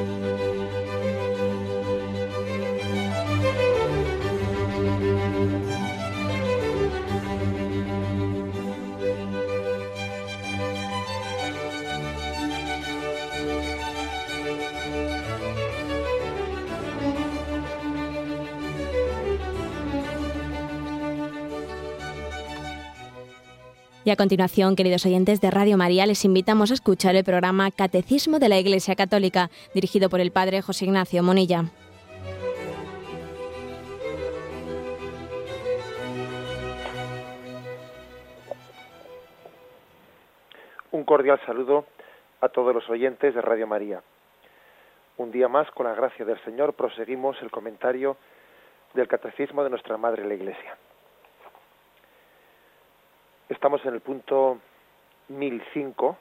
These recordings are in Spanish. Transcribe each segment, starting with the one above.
Bye. Y a continuación, queridos oyentes de Radio María, les invitamos a escuchar el programa Catecismo de la Iglesia Católica, dirigido por el Padre José Ignacio Monilla. Un cordial saludo a todos los oyentes de Radio María. Un día más, con la gracia del Señor, proseguimos el comentario del Catecismo de nuestra Madre la Iglesia. Estamos en el punto 1005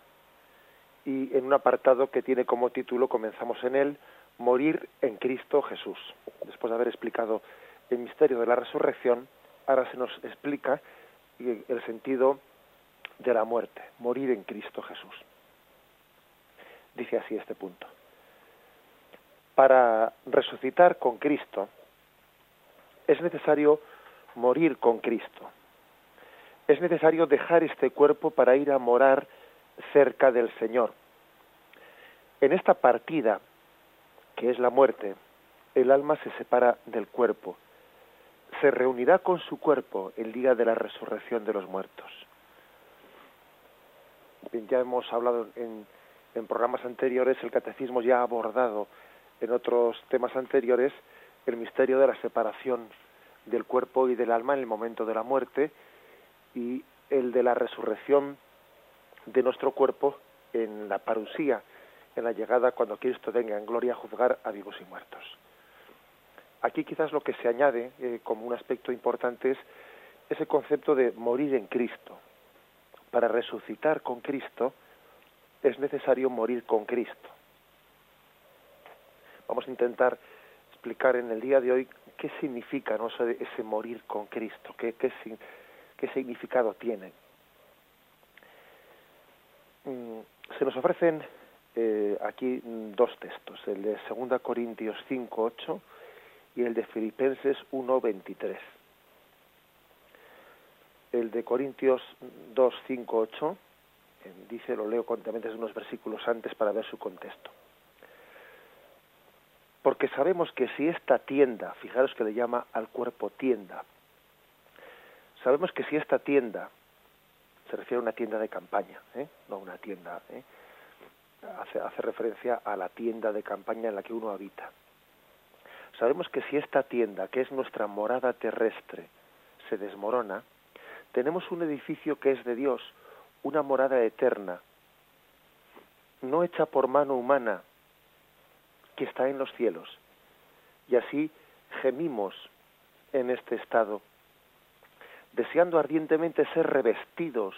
y en un apartado que tiene como título, comenzamos en él, Morir en Cristo Jesús. Después de haber explicado el misterio de la resurrección, ahora se nos explica el sentido de la muerte, morir en Cristo Jesús. Dice así este punto. Para resucitar con Cristo es necesario morir con Cristo es necesario dejar este cuerpo para ir a morar cerca del Señor. En esta partida, que es la muerte, el alma se separa del cuerpo, se reunirá con su cuerpo el día de la resurrección de los muertos. Ya hemos hablado en, en programas anteriores, el catecismo ya ha abordado en otros temas anteriores el misterio de la separación del cuerpo y del alma en el momento de la muerte, y el de la resurrección de nuestro cuerpo en la parusía, en la llegada cuando Cristo venga en gloria a juzgar a vivos y muertos. Aquí quizás lo que se añade eh, como un aspecto importante es ese concepto de morir en Cristo. Para resucitar con Cristo es necesario morir con Cristo. Vamos a intentar explicar en el día de hoy qué significa ¿no? ese, morir con Cristo, qué, qué, qué significado tiene. Mm, se nos ofrecen eh, aquí dos textos, el de 2 Corintios 5.8 y el de Filipenses 1.23. El de Corintios 2.5.8 eh, dice, lo leo contándome unos versículos antes para ver su contexto. Porque sabemos que si esta tienda, fijaros que le llama al cuerpo tienda, Sabemos que si esta tienda, se refiere a una tienda de campaña, ¿eh? no una tienda, ¿eh? hace, hace referencia a la tienda de campaña en la que uno habita. Sabemos que si esta tienda, que es nuestra morada terrestre, se desmorona, tenemos un edificio que es de Dios, una morada eterna, no hecha por mano humana, que está en los cielos. Y así gemimos en este estado deseando ardientemente ser revestidos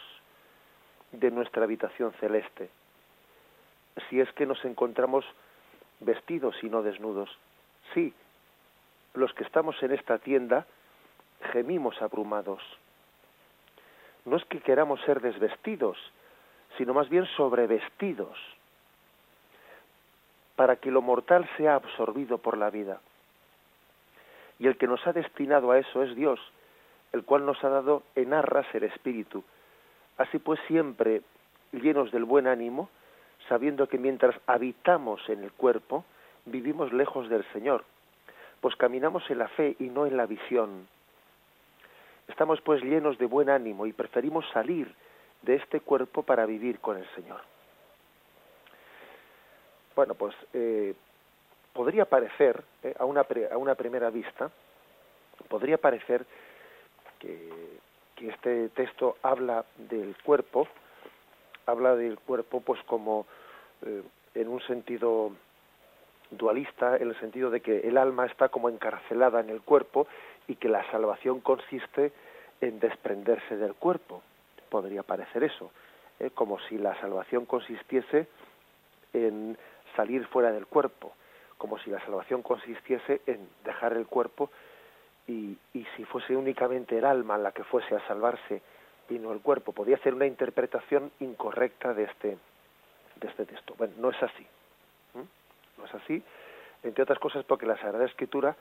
de nuestra habitación celeste, si es que nos encontramos vestidos y no desnudos. Sí, los que estamos en esta tienda gemimos abrumados. No es que queramos ser desvestidos, sino más bien sobrevestidos, para que lo mortal sea absorbido por la vida. Y el que nos ha destinado a eso es Dios, el cual nos ha dado en arras el Espíritu. Así pues, siempre llenos del buen ánimo, sabiendo que mientras habitamos en el cuerpo, vivimos lejos del Señor, pues caminamos en la fe y no en la visión. Estamos pues llenos de buen ánimo y preferimos salir de este cuerpo para vivir con el Señor. Bueno, pues eh, podría parecer, eh, a, una a una primera vista, podría parecer que, este texto habla del cuerpo, habla del cuerpo pues como eh, en un sentido dualista, en el sentido de que el alma está como encarcelada en el cuerpo y que la salvación consiste en desprenderse del cuerpo. Podría parecer eso, ¿eh? como si la salvación consistiese en salir fuera del cuerpo, como si la salvación consistiese en dejar el cuerpo y, si fuese únicamente el alma la que fuese a salvarse y no el cuerpo, podía hacer una interpretación incorrecta de este, de este texto. Bueno, no es así. No es así entre otras cosas porque la Sagrada Escritura,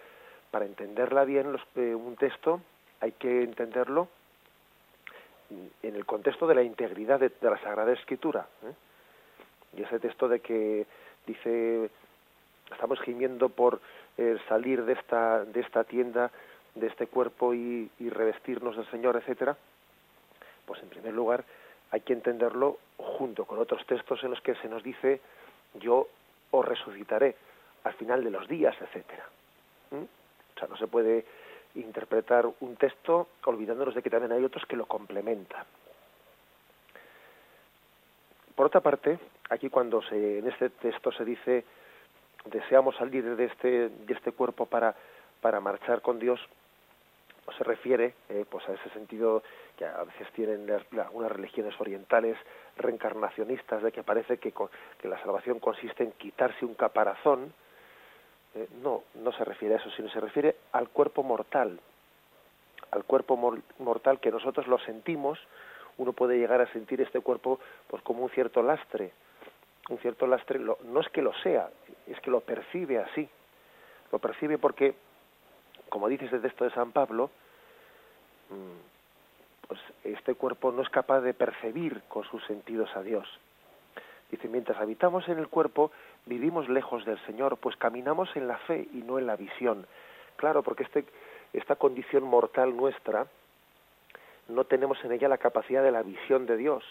para entenderla bien, los, eh, un texto hay que entenderlo en el contexto de la integridad de, la Sagrada Escritura. ¿eh? Y ese texto de que dice, estamos gimiendo por eh, salir de esta, de esta tienda, de este cuerpo y, y revestirnos del Señor, etcétera, pues en primer lugar hay que entenderlo junto con otros textos en los que se nos dice yo os resucitaré al final de los días, etcétera. O sea, no se puede interpretar un texto olvidándonos de que también hay otros que lo complementan. Por otra parte, aquí cuando se, en este texto se dice deseamos salir de este, de este cuerpo para, para marchar con Dios, pues se refiere eh, pues a ese sentido que a veces tienen algunas religiones orientales reencarnacionistas de que parece que, que la salvación consiste en quitarse un caparazón eh, no no se refiere a eso sino se refiere al cuerpo mortal al cuerpo mortal que nosotros lo sentimos uno puede llegar a sentir este cuerpo pues como un cierto lastre un cierto lastre no es que lo sea es que lo percibe así lo percibe porque como dice ese texto de San Pablo mm, pues este cuerpo no es capaz de percibir con sus sentidos a Dios. Dice, mientras habitamos en el cuerpo, vivimos lejos del Señor, pues caminamos en la fe y no en la visión. Claro, porque este, esta condición mortal nuestra, no tenemos en ella la capacidad de la visión de Dios.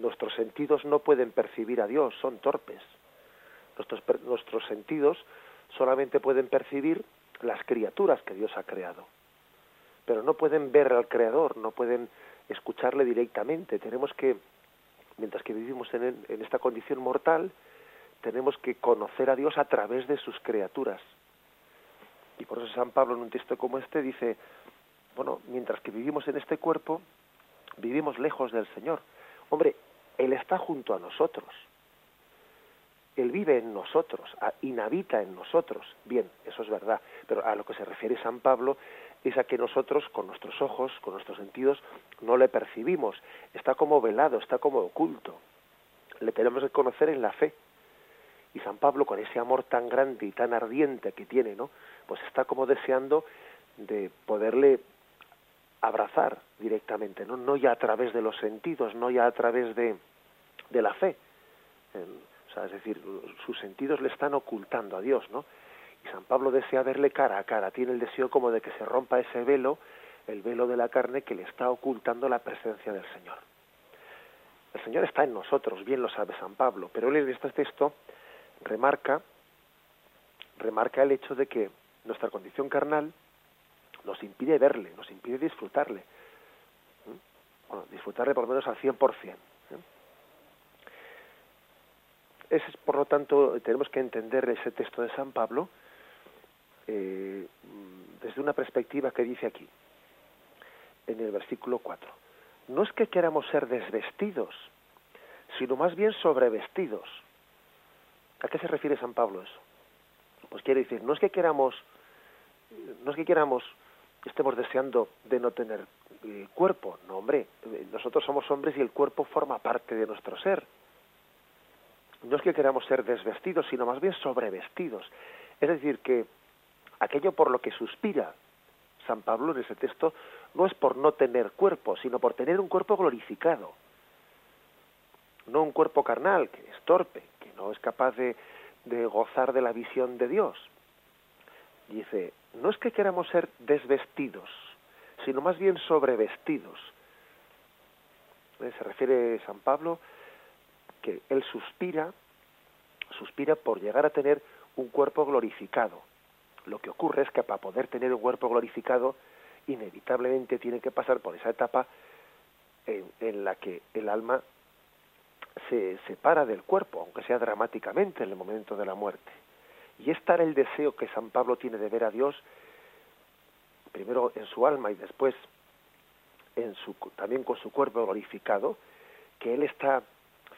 Nuestros sentidos no pueden percibir a Dios, son torpes. Nuestros, nuestros sentidos solamente pueden percibir las criaturas que Dios ha creado pero no pueden ver al Creador, no pueden escucharle directamente. Tenemos que, mientras que vivimos en, en esta condición mortal, tenemos que conocer a Dios a través de sus criaturas. Y por eso San Pablo en un texto como este dice, bueno, mientras que vivimos en este cuerpo, vivimos lejos del Señor. Hombre, Él está junto a nosotros. Él vive en nosotros, inhabita en nosotros. Bien, eso es verdad, pero a lo que se refiere San Pablo es a que nosotros con nuestros ojos, con nuestros sentidos, no le percibimos. Está como velado, está como oculto. Le tenemos que conocer en la fe. Y San Pablo, con ese amor tan grande y tan ardiente que tiene, ¿no? Pues está como deseando de poderle abrazar directamente, ¿no? No ya a través de los sentidos, no ya a través de, de la fe. Sea, es decir, sus sentidos le están ocultando a Dios, ¿no? Y San Pablo desea verle cara a cara, tiene el deseo como de que se rompa ese velo, el velo de la carne que le está ocultando la presencia del Señor. El Señor está en nosotros, bien lo sabe San Pablo, pero él en este texto remarca, remarca el hecho de que nuestra condición carnal nos impide verle, nos impide disfrutarle. ¿Mm? Bueno, disfrutarle por lo menos al 100%. ¿Eh? Es, por lo tanto, tenemos que entender ese texto de San Pablo eh, desde una perspectiva que dice aquí, en el versículo 4. No es que queramos ser desvestidos, sino más bien sobrevestidos. ¿A qué se refiere San Pablo eso? Pues quiere decir, no es que queramos, no es que queramos, estemos deseando de no tener eh, cuerpo, no hombre, nosotros somos hombres y el cuerpo forma parte de nuestro ser. No es que queramos ser desvestidos, sino más bien sobrevestidos. Es decir, que aquello por lo que suspira San Pablo en ese texto no es por no tener cuerpo, sino por tener un cuerpo glorificado. No un cuerpo carnal, que es torpe, que no es capaz de, gozar de la visión de Dios. Dice, no es que queramos ser desvestidos, sino más bien sobrevestidos. Eh, se refiere San Pablo que él suspira, suspira por llegar a tener un cuerpo glorificado lo que ocurre es que para poder tener un cuerpo glorificado, inevitablemente tiene que pasar por esa etapa en, la que el alma se separa del cuerpo, aunque sea dramáticamente en el momento de la muerte. Y es tal el deseo que San Pablo tiene de ver a Dios, primero en su alma y después en su, también con su cuerpo glorificado, que él está,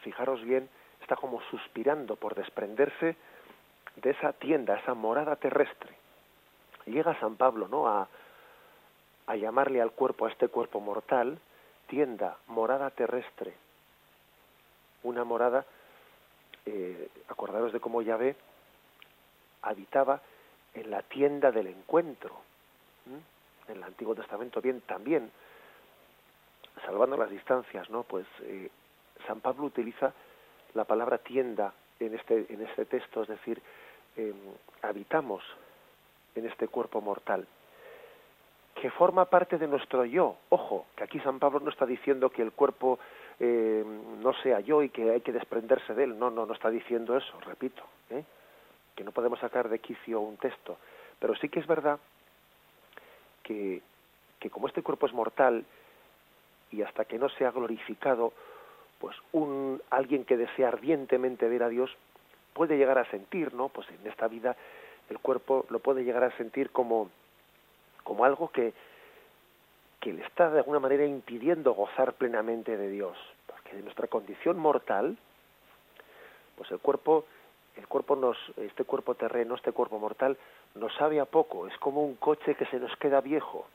fijaros bien, está como suspirando por desprenderse de esa tienda, esa morada terrestre. Llega San Pablo, ¿no? A, a llamarle al cuerpo, a este cuerpo mortal, tienda, morada terrestre. Una morada eh, acordaros de cómo Yahvé habitaba en la tienda del encuentro. En el Antiguo Testamento bien también, salvando las distancias, ¿no? Pues eh, San Pablo utiliza la palabra tienda en este, en este texto, es decir, em, habitamos en este cuerpo mortal, que forma parte de nuestro yo. Ojo, que aquí San Pablo no está diciendo que el cuerpo em, no sea yo y que hay que desprenderse de él. No, no, no está diciendo eso, repito, ¿eh? que no podemos sacar de quicio un texto. Pero sí que es verdad que, que como este cuerpo es mortal y hasta que no sea glorificado, pues un alguien que desea ardientemente ver a Dios puede llegar a sentir, ¿no? Pues en esta vida el cuerpo lo puede llegar a sentir como como algo que que le está de alguna manera impidiendo gozar plenamente de Dios, porque de nuestra condición mortal, pues el cuerpo el cuerpo nos este cuerpo terreno, este cuerpo mortal nos sabe a poco, es como un coche que se nos queda viejo,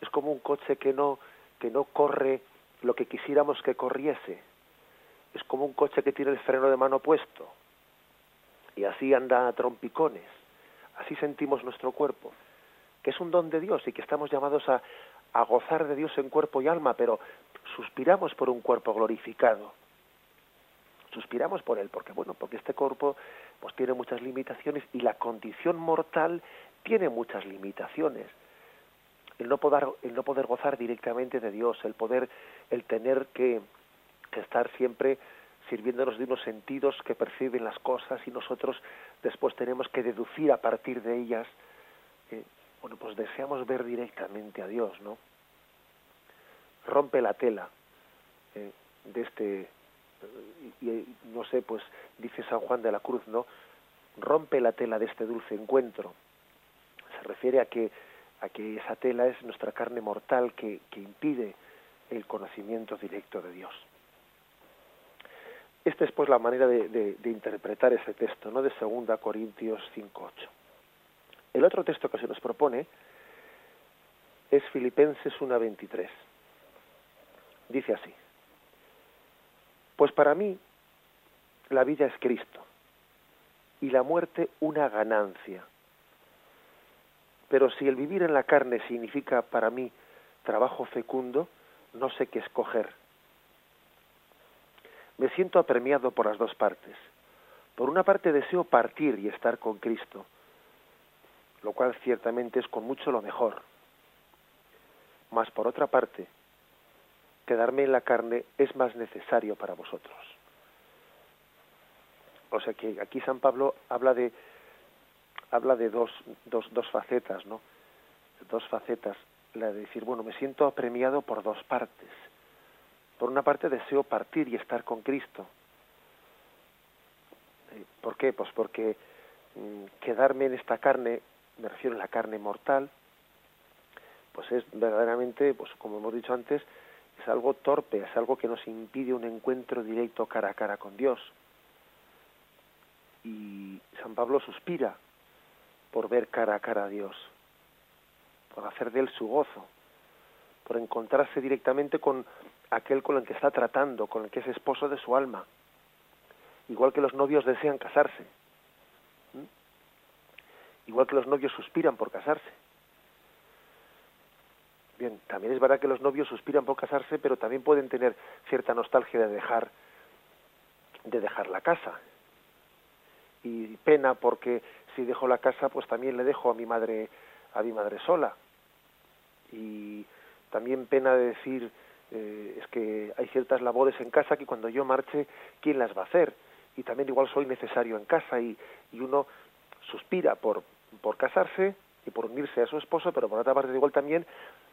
es como un coche que no que no corre lo que quisiéramos que corriese, es como un coche que tiene el freno de mano puesto y así anda a trompicones. Así sentimos nuestro cuerpo, que es un don de Dios y que estamos llamados a, a gozar de Dios en cuerpo y alma, pero suspiramos por un cuerpo glorificado. Suspiramos por él, porque bueno, porque este cuerpo pues tiene muchas limitaciones y la condición mortal tiene muchas limitaciones. El no poder, el no poder gozar directamente de Dios, el poder, el tener que que estar siempre sirviéndonos de unos sentidos que perciben las cosas y nosotros después tenemos que deducir a partir de ellas. Eh, bueno, pues deseamos ver directamente a Dios, ¿no? Rompe la tela eh, de este, y, no sé, pues dice San Juan de la Cruz, ¿no? Rompe la tela de este dulce encuentro. Se refiere a que, a que esa tela es nuestra carne mortal que, que impide el conocimiento directo de Dios. Esta es pues la manera de, interpretar ese texto, ¿no? De 2 Corintios 5.8. El otro texto que se nos propone es Filipenses 1.23. Dice así, pues para mí la vida es Cristo y la muerte una ganancia. Pero si el vivir en la carne significa para mí trabajo fecundo, no sé qué escoger me siento apremiado por las dos partes. Por una parte deseo partir y estar con Cristo, lo cual ciertamente es con mucho lo mejor. Mas por otra parte, quedarme en la carne es más necesario para vosotros. O sea que aquí San Pablo habla de habla de dos, dos, dos facetas, ¿no? Dos facetas. La de decir, bueno, me siento apremiado por dos partes por una parte deseo partir y estar con Cristo. Eh, ¿Por qué? Pues porque mm, quedarme en esta carne, me refiero a la carne mortal, pues es verdaderamente, pues como hemos dicho antes, es algo torpe, es algo que nos impide un encuentro directo cara a cara con Dios. Y San Pablo suspira por ver cara a cara a Dios, por hacer de él su gozo, por encontrarse directamente con aquel con el que está tratando, con el que es esposo de su alma. Igual que los novios desean casarse. Igual que los novios suspiran por casarse. Bien, también es verdad que los novios suspiran por casarse, pero también pueden tener cierta nostalgia de dejar de dejar la casa. Y pena porque si dejo la casa, pues también le dejo a mi madre a mi madre sola. Y también pena de decir eh, es que hay ciertas labores en casa que cuando yo marche, ¿quién las va a hacer? Y también igual soy necesario en casa y, y uno suspira por, por casarse y por unirse a su esposo, pero por otra parte igual también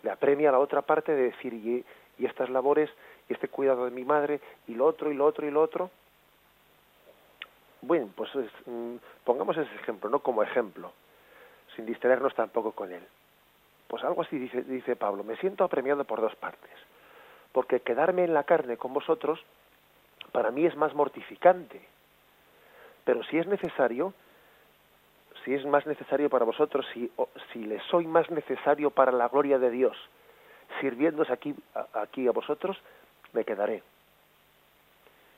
le apremia a la otra parte de decir, y, y estas labores, y este cuidado de mi madre, y lo otro, y lo otro, y lo otro. Bueno, pues mm, pongamos ese ejemplo, ¿no? Como ejemplo, sin distraernos tampoco con él. Pues algo así dice, dice Pablo, me siento apremiado por dos partes porque quedarme en la carne con vosotros para mí es más mortificante. Pero si es necesario, si es más necesario para vosotros, si, si les soy más necesario para la gloria de Dios, sirviéndose aquí, aquí a vosotros, me quedaré.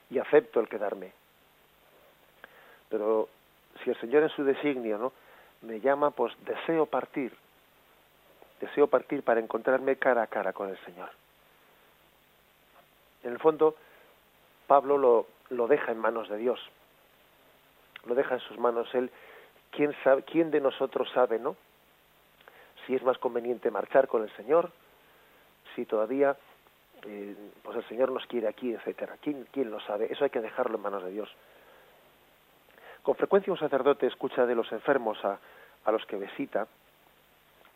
Y acepto el quedarme. pero si el Señor en su designio, ¿no? Me llama, pues deseo partir, deseo partir para encontrarme cara a cara con el Señor. En el fondo, Pablo lo, lo deja en manos de Dios, lo deja en sus manos él. ¿Quién, sabe, ¿Quién de nosotros sabe, no? Si es más conveniente marchar con el Señor, si todavía eh, pues el Señor nos quiere aquí, etcétera. ¿Quién, ¿Quién lo sabe? Eso hay que dejarlo en manos de Dios. Con frecuencia un sacerdote escucha de los enfermos a, a los que visita,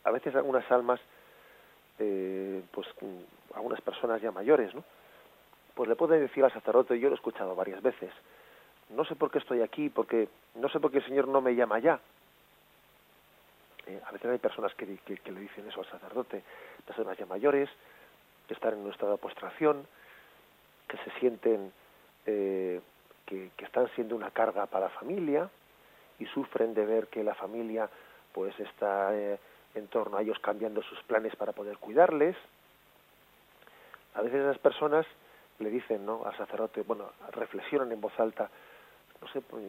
a veces algunas almas, eh, pues algunas personas ya mayores, ¿no? Pues le puede decir al sacerdote, yo lo he escuchado varias veces, no sé por qué estoy aquí, porque no sé por qué el Señor no me llama ya. Eh, a veces hay personas que, que, le dicen eso al sacerdote, personas ya mayores, que están en un estado de postración, que se sienten eh, que, que, están siendo una carga para la familia y sufren de ver que la familia pues está eh, en torno a ellos cambiando sus planes para poder cuidarles. A veces esas personas le dicen ¿no? al sacerdote, bueno, reflexionan en voz alta, no sé, pues,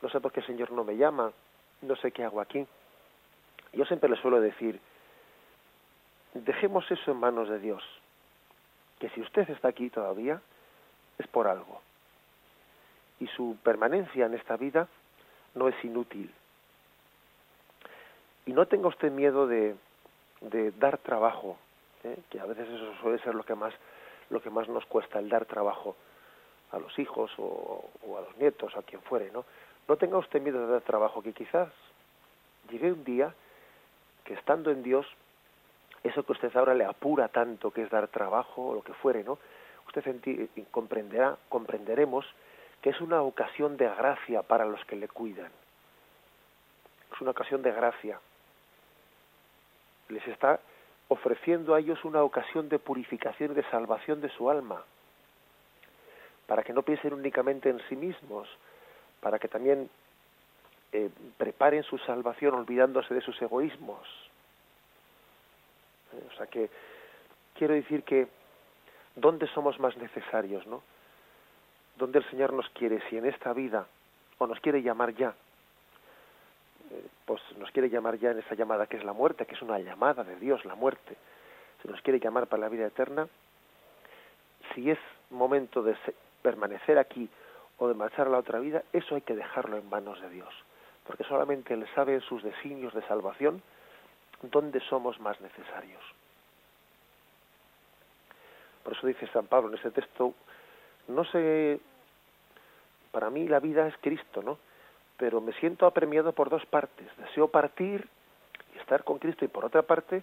no sé por qué el Señor no me llama, no sé qué hago aquí. Yo siempre le suelo decir, dejemos eso en manos de Dios, que si usted está aquí todavía es por algo. Y su permanencia en esta vida no es inútil. Y no tenga usted miedo de, de dar trabajo, ¿eh? que a veces eso suele ser lo que más lo que más nos cuesta el dar trabajo a los hijos o, a los nietos, a quien fuere, ¿no? No tenga usted miedo de dar trabajo, que quizás llegue un día que estando en Dios, eso que usted ahora le apura tanto, que es dar trabajo o lo que fuere, ¿no? Usted comprenderá, comprenderemos que es una ocasión de gracia para los que le cuidan. Es una ocasión de gracia. Les está ofreciendo a ellos una ocasión de purificación y de salvación de su alma para que no piensen únicamente en sí mismos, para que también eh, preparen su salvación olvidándose de sus egoísmos. Eh, o sea que quiero decir que ¿dónde somos más necesarios, no? ¿Dónde el Señor nos quiere? Si en esta vida o nos quiere llamar ya, pues nos quiere llamar ya en esa llamada que es la muerte, que es una llamada de Dios, la muerte. Si nos quiere llamar para la vida eterna, si es momento de permanecer aquí o de marchar a la otra vida, eso hay que dejarlo en manos de Dios, porque solamente Él sabe en sus designios de salvación dónde somos más necesarios. Por eso dice San Pablo en ese texto, no sé, para mí la vida es Cristo, ¿no? Pero me siento apremiado por dos partes. Deseo partir y estar con Cristo y por otra parte,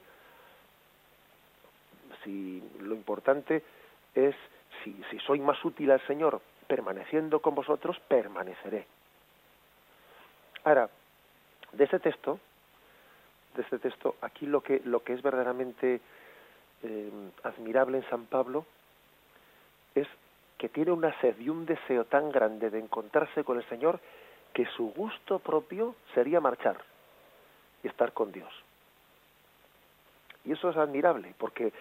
si lo importante es si, si soy más útil al Señor permaneciendo con vosotros, permaneceré. Ahora, de este texto, de este texto, aquí lo que, lo que es verdaderamente eh, admirable en San Pablo es que tiene una sed y un deseo tan grande de encontrarse con el Señor que su gusto propio sería marchar y estar con Dios. Y eso es admirable, porque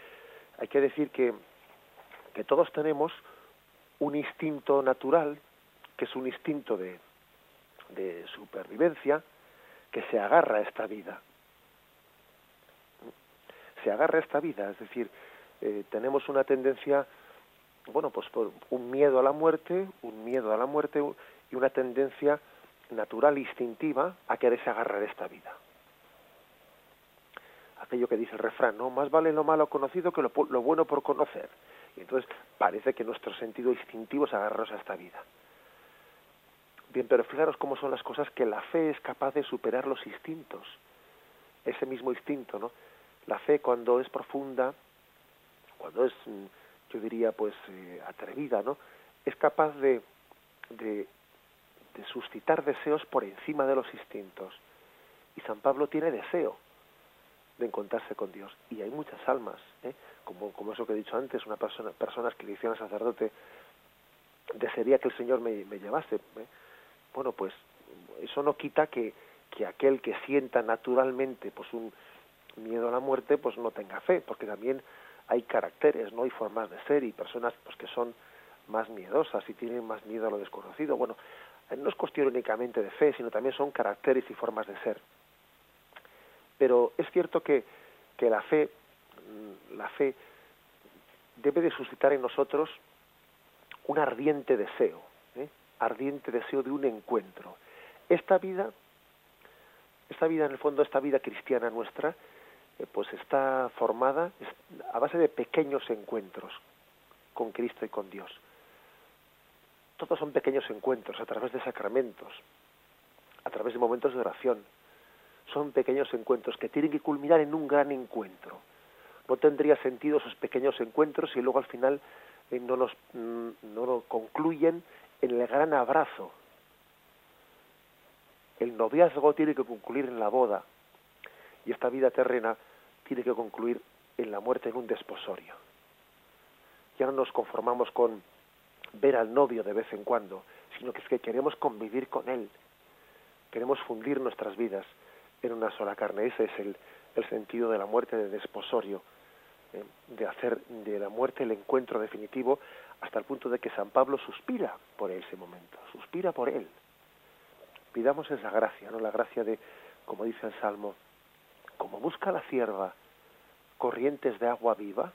hay que decir que que todos tenemos un instinto natural, que es un instinto de, de supervivencia, que se agarra a esta vida. Se agarra a esta vida, es decir, eh, tenemos una tendencia, bueno, pues por un miedo a la muerte, un miedo a la muerte y una tendencia natural, instintiva, a quererse agarrar esta vida. Aquello que dice el refrán, no, más vale lo malo conocido que lo, lo bueno por conocer. Y entonces parece que nuestro sentido instintivo es agarrarnos a esta vida. Bien, pero fijaros cómo son las cosas que la fe es capaz de superar los instintos. Ese mismo instinto, ¿no? La fe cuando es profunda, cuando es, mm, yo diría, pues eh, atrevida, ¿no? Es capaz de, de, de suscitar deseos por encima de los instintos. Y San Pablo tiene deseo de encontrarse con Dios. Y hay muchas almas, ¿eh? como, como eso que he dicho antes, una persona, personas que le dicen al sacerdote, desearía que el Señor me, me llevase. ¿eh? Bueno, pues eso no quita que, que aquel que sienta naturalmente pues un miedo a la muerte, pues no tenga fe, porque también hay caracteres, no hay formas de ser y personas pues que son más miedosas y tienen más miedo a lo desconocido. Bueno, no es cuestión únicamente de fe, sino también son caracteres y formas de ser. Pero es cierto que, que la fe, mm, la fe debe de suscitar en nosotros un ardiente deseo, ¿eh? ardiente deseo de un encuentro. Esta vida, esta vida en el fondo, esta vida cristiana nuestra, eh, pues está formada a base de pequeños encuentros con Cristo y con Dios. Todos son pequeños encuentros a través de sacramentos, a través de momentos de oración. Son pequeños encuentros que tienen que culminar en un gran encuentro. No tendría sentido esos pequeños encuentros si luego al final eh, no, nos, mm, no concluyen en el gran abrazo. El noviazgo tiene que concluir en la boda y esta vida terrena tiene que concluir en la muerte en un desposorio. Ya no nos conformamos con ver al novio de vez en cuando, sino que es que queremos convivir con él. Queremos fundir nuestras vidas en una sola carne. Ese es el, el sentido de la muerte de desposorio, eh, de hacer de la muerte el encuentro definitivo hasta el punto de que San Pablo suspira por ese momento, suspira por él. Pidamos esa gracia, no la gracia de, como dice el Salmo, como busca la cierva corrientes de agua viva,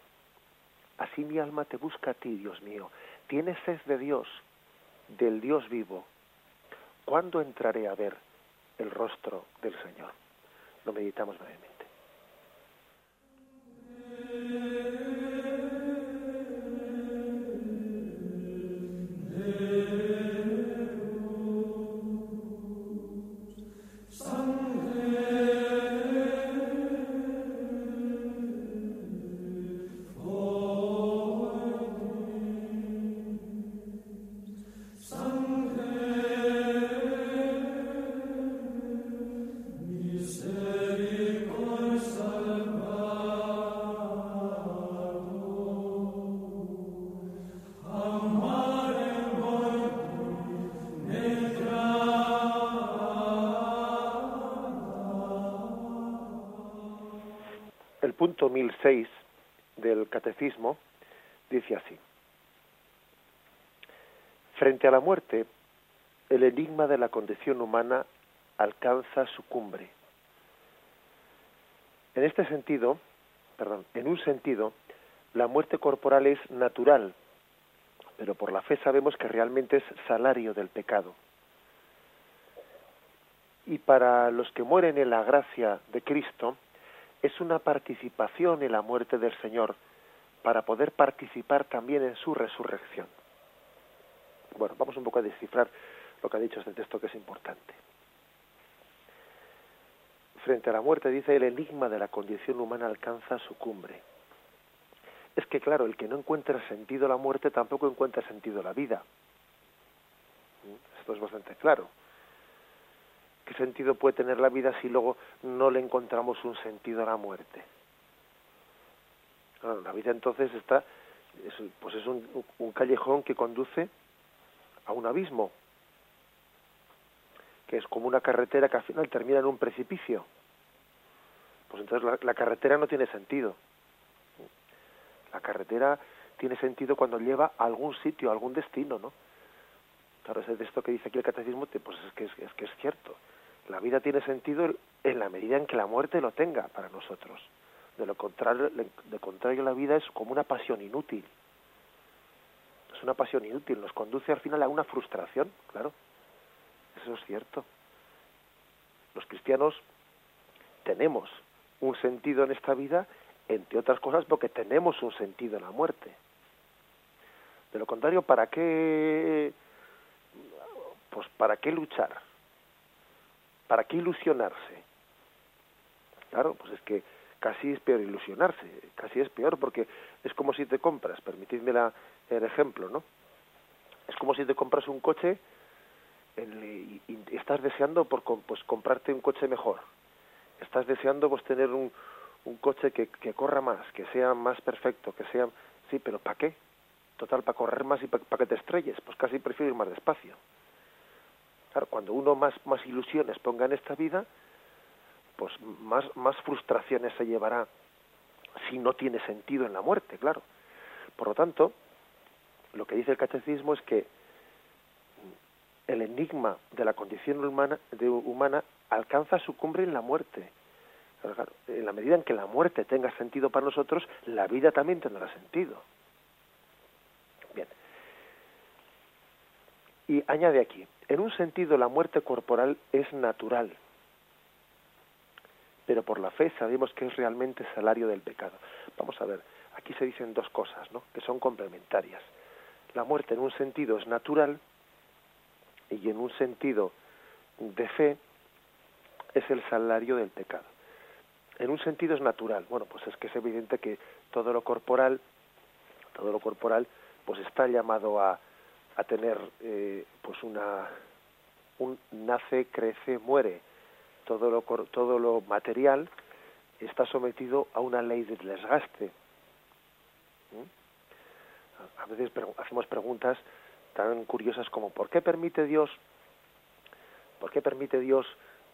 así mi alma te busca a ti, Dios mío. Tienes sed de Dios, del Dios vivo. ¿Cuándo entraré a ver el rostro del Señor? Lo meditamos brevemente. Humana alcanza su cumbre. En este sentido, perdón, en un sentido, la muerte corporal es natural, pero por la fe sabemos que realmente es salario del pecado. Y para los que mueren en la gracia de Cristo, es una participación en la muerte del Señor para poder participar también en su resurrección. Bueno, vamos un poco a descifrar lo que ha dicho este texto que es importante. Frente a la muerte dice el enigma de la condición humana alcanza su cumbre. Es que claro, el que no encuentra sentido a la muerte tampoco encuentra sentido a la vida. Esto es bastante claro. ¿Qué sentido puede tener la vida si luego no le encontramos un sentido a la muerte? la vida entonces está, pues es un, un, callejón que conduce a un abismo, que es como una carretera que al final termina en un precipicio. Pues entonces la, carretera no tiene sentido. La carretera tiene sentido cuando lleva a algún sitio, a algún destino, ¿no? Claro, ese texto que dice aquí el catecismo, pues es que es, que es cierto. La vida tiene sentido en la medida en que la muerte lo tenga para nosotros. De lo contrario, de contrario la vida es como una pasión inútil. Es una pasión inútil, nos conduce al final a una frustración, claro. Eso es cierto. Los cristianos tenemos un sentido en esta vida, entre otras cosas porque tenemos un sentido en la muerte. De lo contrario, ¿para qué pues para qué luchar? ¿Para qué ilusionarse? Claro, pues es que casi es peor ilusionarse, casi es peor porque es como si te compras, permitidme el ejemplo, ¿no? Es como si te compras un coche y, estás deseando por pues comprarte un coche mejor. Estás deseando pues tener un, un coche que, que corra más, que sea más perfecto, que sea sí, pero ¿para qué? Total, para correr más y para que te estrelles, pues casi prefiero ir más despacio. Claro, cuando uno más, más ilusiones ponga en esta vida, pues más, más frustraciones se llevará si no tiene sentido en la muerte, claro. Por lo tanto, lo que dice el catecismo es que el enigma de la condición humana, de, humana alcanza su cumbre en la muerte. en la medida en que la muerte tenga sentido para nosotros, la vida también tendrá sentido. Bien. Y añade aquí, en un sentido la muerte corporal es natural, pero por la fe sabemos que es realmente salario del pecado. Vamos a ver, aquí se dicen dos cosas, ¿no? Que son complementarias. La muerte en un sentido es natural y en un sentido de fe es el salario del pecado. En un sentido es natural. Bueno, pues es que es evidente que todo lo corporal, todo lo corporal, pues está llamado a, a tener, eh, pues una, un nace, crece, muere. Todo lo, todo lo material está sometido a una ley de desgaste. ¿Mm? A veces hacemos preguntas tan curiosas como ¿por qué permite Dios, por qué permite Dios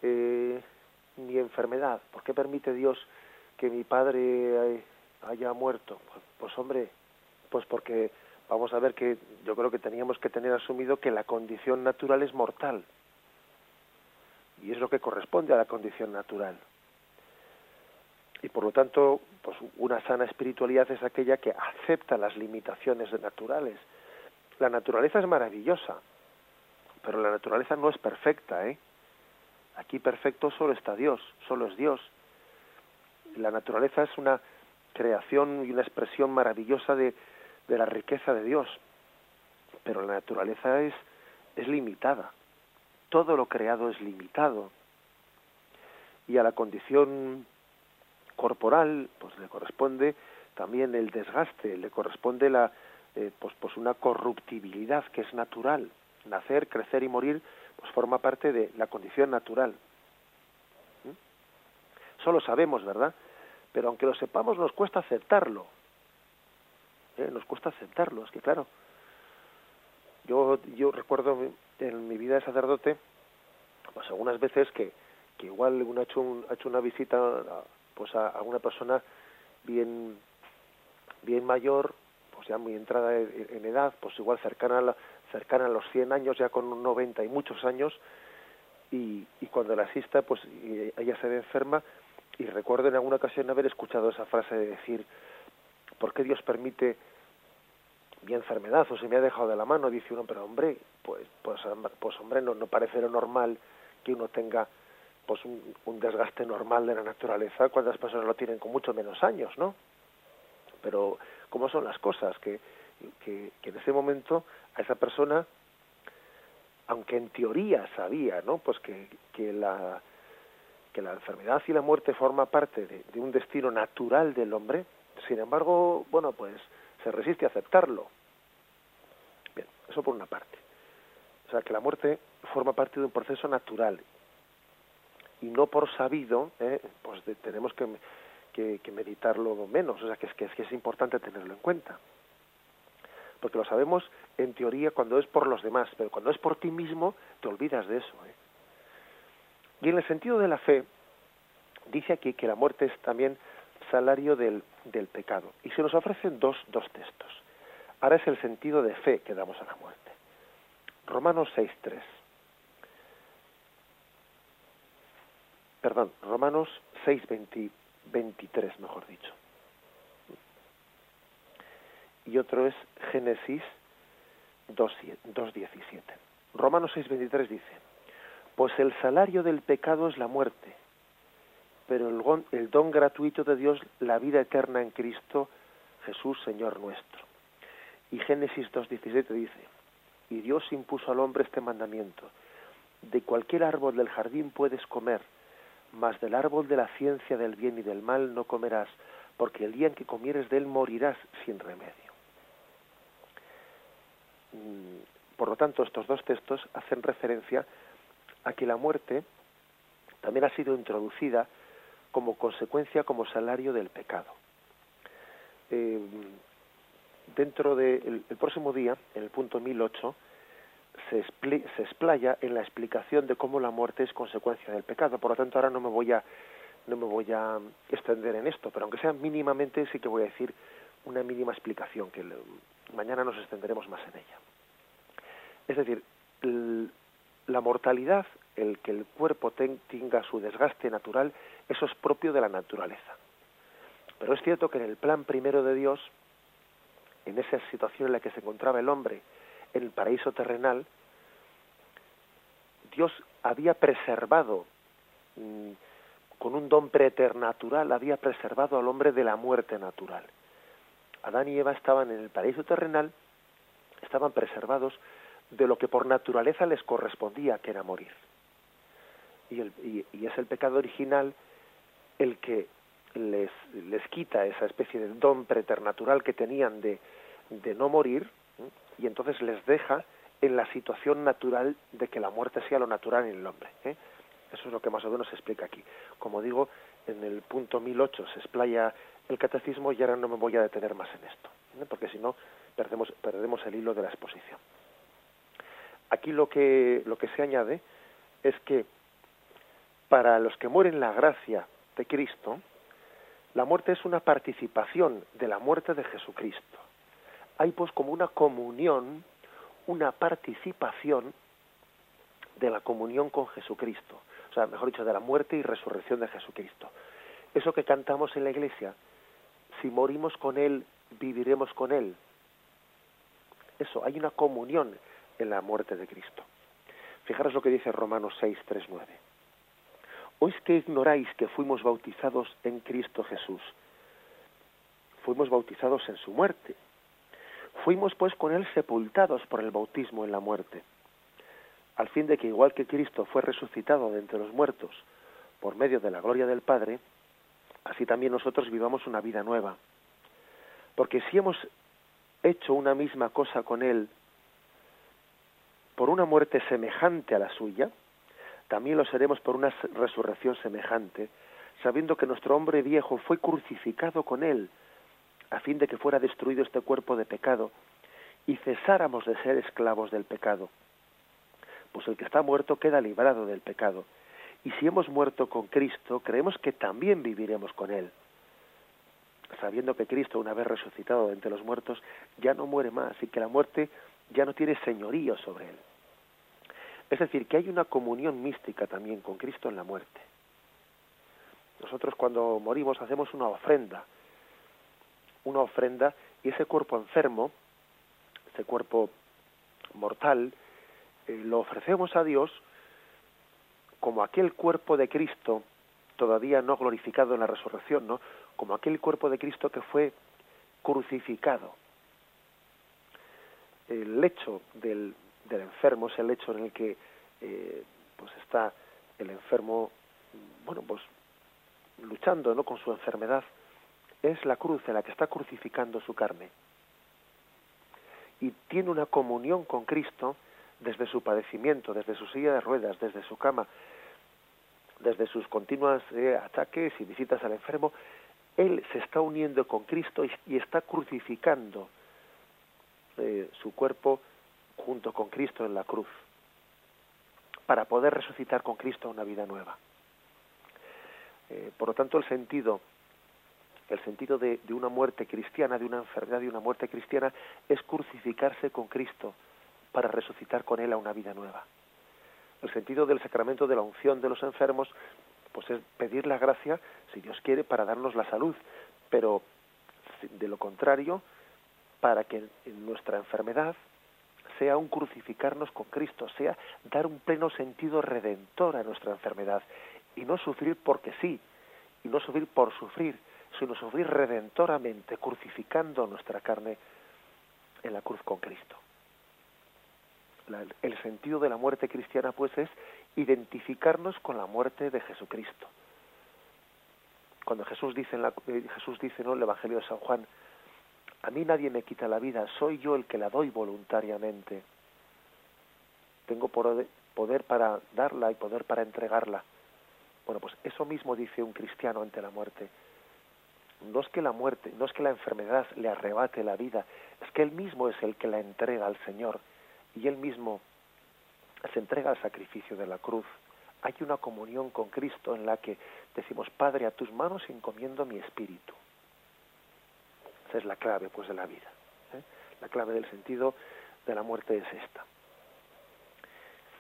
eh, mi enfermedad? ¿Por qué permite Dios que mi padre haya muerto? Pues, pues, hombre, pues porque vamos a ver que yo creo que teníamos que tener asumido que la condición natural es mortal. Y es lo que corresponde a la condición natural. Y por lo tanto, pues una sana espiritualidad es aquella que acepta las limitaciones naturales. La naturaleza es maravillosa, pero la naturaleza no es perfecta, ¿eh? Aquí perfecto solo está Dios, solo es Dios. La naturaleza es una creación y una expresión maravillosa de, de la riqueza de Dios, pero la naturaleza es, es limitada. Todo lo creado es limitado. Y a la condición corporal, pues le corresponde también el desgaste, le corresponde la, eh, pues, pues una corruptibilidad que es natural. Nacer, crecer y morir pues forma parte de la condición natural. ¿Mm? Solo sabemos, ¿verdad? Pero aunque lo sepamos, nos cuesta aceptarlo. ¿Eh? Nos cuesta aceptarlo, es que claro. Yo, yo recuerdo en mi vida de sacerdote, pues algunas veces que, que igual uno ha hecho, un, ha hecho una visita pues a, a una persona bien, bien mayor, pues ya muy entrada en edad, pues igual cercana a la, cercana a los 100 años, ya con 90 y muchos años, y, y cuando la asista, pues ella se ve enferma, y recuerdo en alguna ocasión haber escuchado esa frase de decir, ¿por qué Dios permite mi enfermedad o se me ha dejado de la mano? Dice uno, pero hombre, pues, pues, pues hombre, no, no parece lo normal que uno tenga pues un, un desgaste normal de la naturaleza, cuántas personas lo tienen con mucho menos años, ¿no? Pero, ¿cómo son las cosas? Que que, en ese momento a esa persona, aunque en teoría sabía, ¿no? Pues que, que la que la enfermedad y la muerte forma parte de, de un destino natural del hombre, sin embargo, bueno, pues se resiste a aceptarlo. Bien, eso por una parte. O sea, que la muerte forma parte de un proceso natural y no por sabido, ¿eh? pues tenemos que, que, meditarlo menos. O sea, que es, que es que es importante tenerlo en cuenta porque lo sabemos en teoría cuando es por los demás, pero cuando es por ti mismo te olvidas de eso. ¿eh? Y en el sentido de la fe, dice aquí que la muerte es también salario del, del pecado. Y se nos ofrecen dos, dos textos. Ahora es el sentido de fe que damos a la muerte. Romanos 6.3. Perdón, Romanos 6.23, mejor dicho y otro es Génesis 2.17. Romanos 6.23 dice, pues el salario del pecado es la muerte, pero el don gratuito de Dios, la vida eterna en Cristo Jesús, Señor nuestro. Y Génesis 2.17 dice, y Dios impuso al hombre este mandamiento, de cualquier árbol del jardín puedes comer, mas del árbol de la ciencia del bien y del mal no comerás, porque el día en que comieres de él morirás sin remedio. Mm, por lo tanto, estos dos textos hacen referencia a que la muerte también ha sido introducida como consecuencia, como salario del pecado. Eh, dentro del próximo día, en el punto 1008, se, se explaya en la explicación de cómo la muerte es consecuencia del pecado. Por lo tanto, ahora no me voy a no me voy a extender en esto, pero aunque sea mínimamente sí que voy a decir una mínima explicación que mañana nos extenderemos más en ella. Es decir, la mortalidad, el que el cuerpo tenga su desgaste natural, eso es propio de la naturaleza. Pero es cierto que en el plan primero de Dios, en esa situación en la que se encontraba el hombre en el paraíso terrenal, Dios había preservado, mm, con un don preternatural, había preservado al hombre de la muerte natural. Adán y Eva estaban en el paraíso terrenal, estaban preservados de lo que por naturaleza les correspondía, que era morir. Y, el, y, es el pecado original el que les, les quita esa especie de don preternatural que tenían de, de no morir y entonces les deja en la situación natural de que la muerte sea lo natural en el hombre. ¿eh? Eso es lo que más o menos se explica aquí. Como digo, en el punto 1008 se explaya el catecismo y ahora no me voy a detener más en esto, ¿eh? porque si no perdemos, perdemos el hilo de la exposición. Aquí lo que, lo que se añade es que para los que mueren la gracia de Cristo, la muerte es una participación de la muerte de Jesucristo. Hay pues como una comunión, una participación de la comunión con Jesucristo. O sea, mejor dicho, de la muerte y resurrección de Jesucristo. Eso que cantamos en la iglesia, si morimos con Él, viviremos con Él. Eso, hay una comunión en la muerte de Cristo. Fijaros lo que dice Romanos 6, 3, 9. Oís que ignoráis que fuimos bautizados en Cristo Jesús. Fuimos bautizados en su muerte. Fuimos pues con él sepultados por el bautismo en la muerte, al fin de que igual que Cristo fue resucitado de entre los muertos por medio de la gloria del Padre, así también nosotros vivamos una vida nueva. Porque si hemos hecho una misma cosa con él, por una muerte semejante a la suya, también lo seremos por una resurrección semejante, sabiendo que nuestro hombre viejo fue crucificado con él, a fin de que fuera destruido este cuerpo de pecado, y cesáramos de ser esclavos del pecado. Pues el que está muerto queda librado del pecado. Y si hemos muerto con Cristo, creemos que también viviremos con Él. Sabiendo que Cristo, una vez resucitado de entre los muertos, ya no muere más y que la muerte ya no tiene señorío sobre Él. Es decir, que hay una comunión mística también con Cristo en la muerte. Nosotros cuando morimos hacemos una ofrenda, una ofrenda y ese cuerpo enfermo, ese cuerpo mortal, eh, lo ofrecemos a Dios como aquel cuerpo de Cristo todavía no glorificado en la resurrección, ¿no? Como aquel cuerpo de Cristo que fue crucificado. El hecho del, del enfermo es el hecho en el que eh, pues está el enfermo bueno pues luchando no con su enfermedad es la cruz en la que está crucificando su carne y tiene una comunión con Cristo desde su padecimiento, desde su silla de ruedas, desde su cama, desde sus continuos eh, ataques y visitas al enfermo, él se está uniendo con Cristo y, está crucificando eh, su cuerpo junto con Cristo en la cruz, para poder resucitar con Cristo a una vida nueva. Eh, por lo tanto, el sentido, el sentido de, una muerte cristiana, de una enfermedad, de una muerte cristiana, es crucificarse con Cristo para resucitar con Él a una vida nueva. El sentido del sacramento de la unción de los enfermos, pues es pedir la gracia, si Dios quiere, para darnos la salud, pero de lo contrario, para que en nuestra enfermedad sea un crucificarnos con Cristo, sea dar un pleno sentido redentor a nuestra enfermedad y no sufrir porque sí, y no sufrir por sufrir, sino sufrir redentoramente, crucificando nuestra carne en la cruz con Cristo. el sentido de la muerte cristiana, pues, es identificarnos con la muerte de Jesucristo. Cuando Jesús dice en, la, eh, Jesús dice en el Evangelio de San Juan, a mí nadie me quita la vida, soy yo el que la doy voluntariamente. Tengo poder para darla y poder para entregarla. Bueno, pues eso mismo dice un cristiano ante la muerte. No es que la muerte, no es que la enfermedad le arrebate la vida, es que él mismo es el que la entrega al Señor y él mismo se entrega al sacrificio de la cruz. Hay una comunión con Cristo en la que decimos, Padre, a tus manos encomiendo mi espíritu. Esa es la clave pues de la vida. ¿eh? La clave del sentido de la muerte es esta.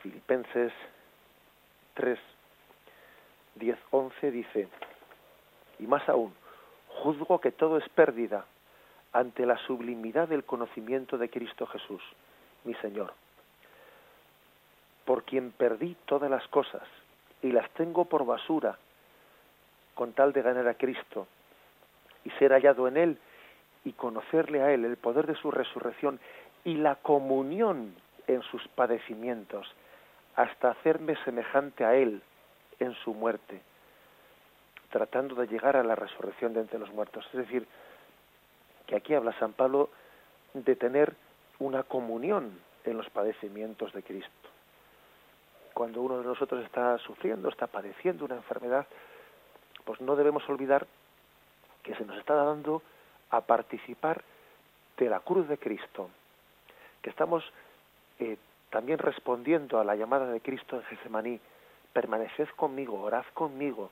Filipenses 3, 10, 11 dice, y más aún, juzgo que todo es pérdida ante la sublimidad del conocimiento de Cristo Jesús, mi Señor, por quien perdí todas las cosas y las tengo por basura, con tal de ganar a Cristo y ser hallado en Él y conocerle a Él, el poder de su resurrección y la comunión en sus padecimientos, hasta hacerme semejante a Él en su muerte, tratando de llegar a la resurrección de entre los muertos. Es decir, que aquí habla San Pablo de tener una comunión en los padecimientos de Cristo. Cuando uno de nosotros está sufriendo, está padeciendo una enfermedad, pues no debemos olvidar que se nos está dando a participar de la cruz de Cristo, que estamos eh, también respondiendo a la llamada de Cristo en Gesemaní, permaneced conmigo, orad conmigo,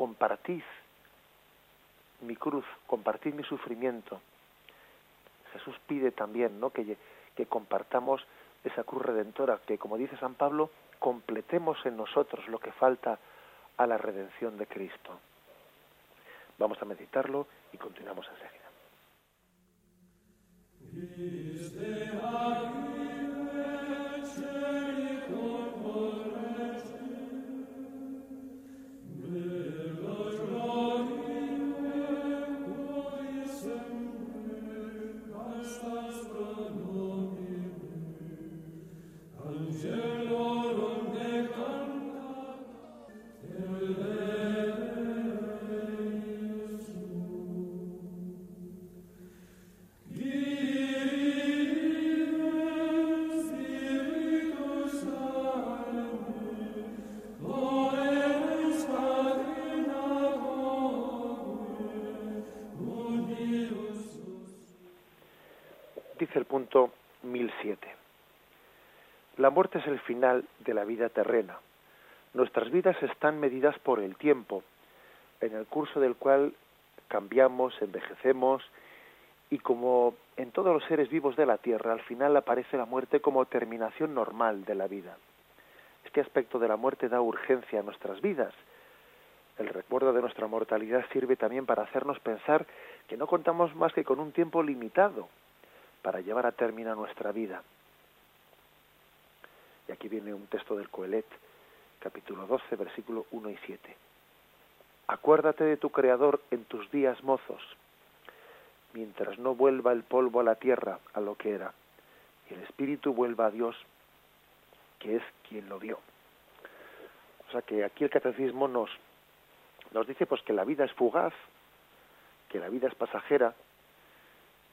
compartid mi cruz, compartid mi sufrimiento. Jesús pide también ¿no? que, que compartamos esa cruz redentora, que como dice San Pablo, completemos en nosotros lo que falta a la redención de Cristo. Vamos a meditarlo y continuamos enseguida. La muerte es el final de la vida terrena. Nuestras vidas están medidas por el tiempo, en el curso del cual cambiamos, envejecemos y como en todos los seres vivos de la Tierra, al final aparece la muerte como terminación normal de la vida. Este aspecto de la muerte da urgencia a nuestras vidas. El recuerdo de nuestra mortalidad sirve también para hacernos pensar que no contamos más que con un tiempo limitado para llevar a término nuestra vida. Y aquí viene un texto del Coelet, capítulo 12, versículo 1 y 7. Acuérdate de tu Creador en tus días mozos, mientras no vuelva el polvo a la tierra, a lo que era, y el Espíritu vuelva a Dios, que es quien lo dio. O sea que aquí el catecismo nos, nos dice pues que la vida es fugaz, que la vida es pasajera,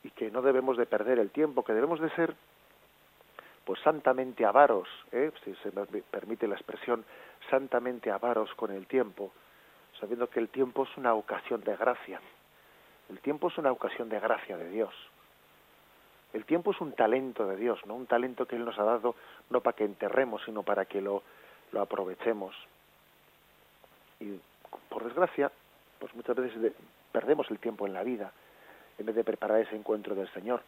y que no debemos de perder el tiempo, que debemos de ser pues santamente avaros, ¿eh? si se me permite la expresión, santamente avaros con el tiempo, sabiendo que el tiempo es una ocasión de gracia. El tiempo es una ocasión de gracia de Dios. El tiempo es un talento de Dios, no un talento que Él nos ha dado no para que enterremos, sino para que lo, lo aprovechemos. Y por desgracia, pues muchas veces perdemos el tiempo en la vida en vez de preparar ese encuentro del Señor,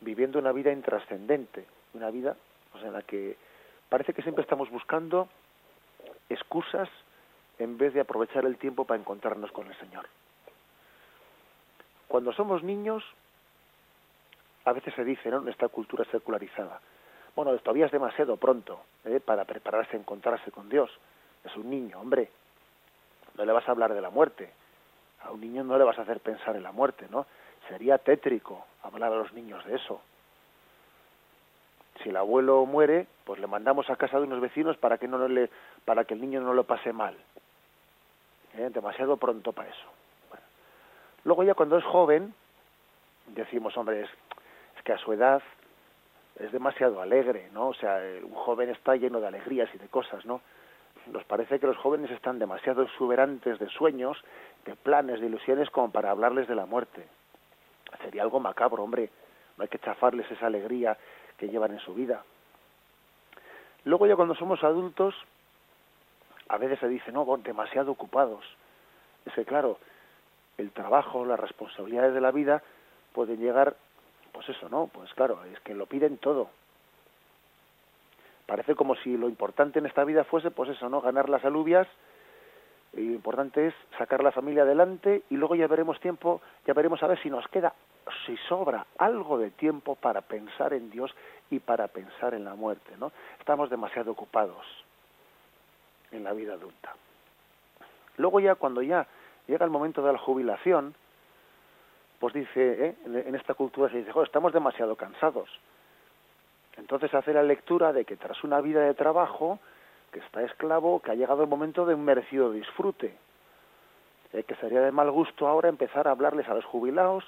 viviendo una vida intrascendente, una vida en la que parece que siempre estamos buscando excusas en vez de aprovechar el tiempo para encontrarnos con el Señor. Cuando somos niños, a veces se dice, ¿no? En esta cultura secularizada, bueno, todavía es demasiado pronto ¿eh? para prepararse a encontrarse con Dios. Es un niño, hombre. No le vas a hablar de la muerte, a un niño no le vas a hacer pensar en la muerte, ¿no? Sería tétrico hablar a los niños de eso. Si el abuelo muere, pues le mandamos a casa de unos vecinos para que no le, para que el niño no lo pase mal. ¿Eh? Demasiado pronto para eso. Luego ya cuando es joven, decimos, hombre, es, es que a su edad es demasiado alegre, ¿no? O sea, un joven está lleno de alegrías y de cosas, ¿no? Nos parece que los jóvenes están demasiado exuberantes de sueños, de planes, de ilusiones como para hablarles de la muerte. Sería algo macabro, hombre. No hay que chafarles esa alegría que llevan en su vida. Luego ya cuando somos adultos, a veces se dice, no, demasiado ocupados. Es que claro, el trabajo, las responsabilidades de la vida pueden llegar, pues eso, ¿no? Pues claro, es que lo piden todo Parece como si lo importante en esta vida fuese, pues eso, ¿no? Ganar las alubias, y lo importante es sacar la familia adelante y luego ya veremos tiempo, ya veremos a ver si nos queda, si sobra algo de tiempo para pensar en Dios y para pensar en la muerte, ¿no? Estamos demasiado ocupados en la vida adulta. Luego ya cuando ya llega el momento de la jubilación, pues dice, ¿eh? en esta cultura se dice, estamos demasiado cansados. Entonces hace la lectura de que tras una vida de trabajo, que está esclavo, que ha llegado el momento de un merecido disfrute. Eh, que sería de mal gusto ahora empezar a hablarles a los jubilados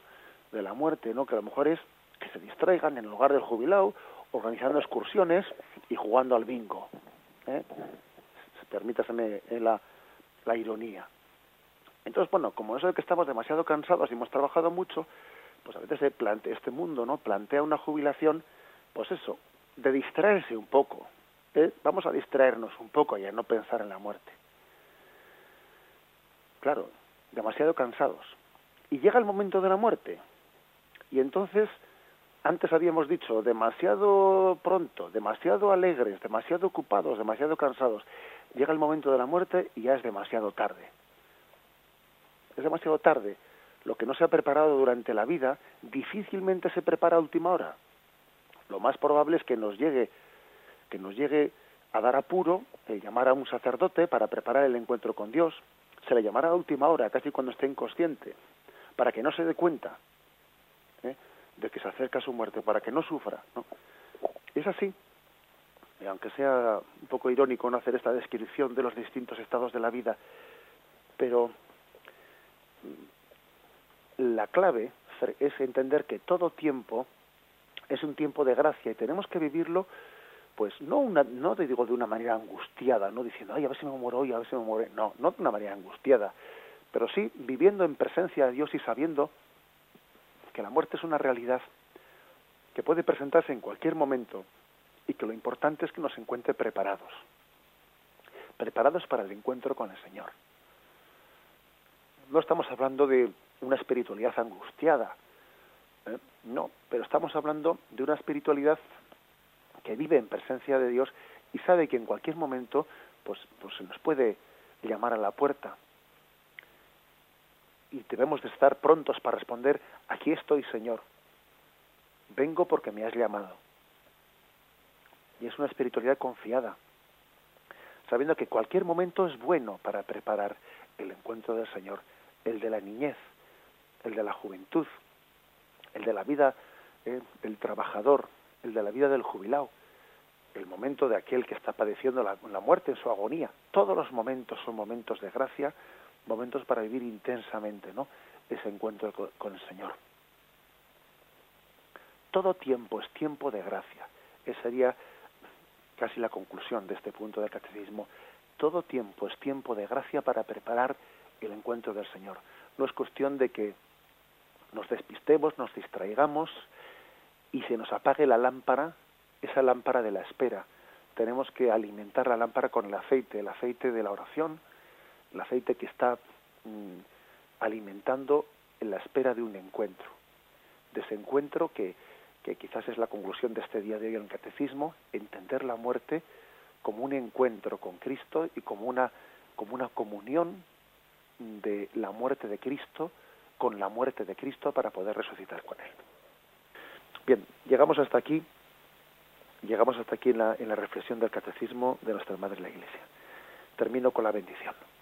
de la muerte, ¿no? Que a lo mejor es que se distraigan en el lugar del jubilado, organizando excursiones y jugando al bingo. ¿eh? Permítaseme la, la ironía. Entonces, bueno, como eso de que estamos demasiado cansados y hemos trabajado mucho, pues a veces se plantea, este mundo, ¿no? Plantea una jubilación, pues eso, de distraerse un poco. ¿eh? Vamos a distraernos un poco y a no pensar en la muerte. Claro, demasiado cansados. Y llega el momento de la muerte. Y entonces, antes habíamos dicho, demasiado pronto, demasiado alegres, demasiado ocupados, demasiado cansados. Llega el momento de la muerte y ya es demasiado tarde. Es demasiado tarde. Lo que no se ha preparado durante la vida difícilmente se prepara a última hora. Lo más probable es que nos llegue, que nos llegue a dar apuro el llamar a un sacerdote para preparar el encuentro con Dios. Se le llamará a última hora, casi cuando esté inconsciente, para que no se dé cuenta ¿eh? De que se acerca su muerte, para que no sufra. ¿no? Es así. Y aunque sea un poco irónico no hacer esta descripción de los distintos estados de la vida, pero la clave es entender que todo tiempo es un tiempo de gracia y tenemos que vivirlo pues no una no te digo de una manera angustiada no diciendo ay a ver si me muero hoy a ver si me muero no no de una manera angustiada pero sí viviendo en presencia de Dios y sabiendo que la muerte es una realidad que puede presentarse en cualquier momento y que lo importante es que nos encuentre preparados preparados para el encuentro con el Señor no estamos hablando de una espiritualidad angustiada, ¿eh? no, pero estamos hablando de una espiritualidad que vive en presencia de Dios y sabe que en cualquier momento pues, pues se nos puede llamar a la puerta y debemos de estar prontos para responder aquí estoy Señor vengo porque me has llamado y es una espiritualidad confiada sabiendo que cualquier momento es bueno para preparar el encuentro del Señor el de la niñez, el de la juventud, el de la vida eh, del trabajador, el de la vida del jubilado, el momento de aquel que está padeciendo la, muerte en su agonía. Todos los momentos son momentos de gracia, momentos para vivir intensamente, ¿no? Ese encuentro con, el Señor. Todo tiempo es tiempo de gracia. Esa sería casi la conclusión de este punto del catecismo. Todo tiempo es tiempo de gracia para preparar el encuentro del Señor. No es cuestión de que nos despistemos, nos distraigamos y se nos apague la lámpara, esa lámpara de la espera. Tenemos que alimentar la lámpara con el aceite, el aceite de la oración, el aceite que está mm, alimentando en la espera de un encuentro, de ese encuentro que, quizás es la conclusión de este día de hoy en el catecismo, entender la muerte como un encuentro con Cristo y como una, como una comunión de la muerte de Cristo con la muerte de Cristo para poder resucitar con él. Bien, llegamos hasta aquí, llegamos hasta aquí en la, en la reflexión del catecismo de nuestra Madre la Iglesia. Termino con la bendición.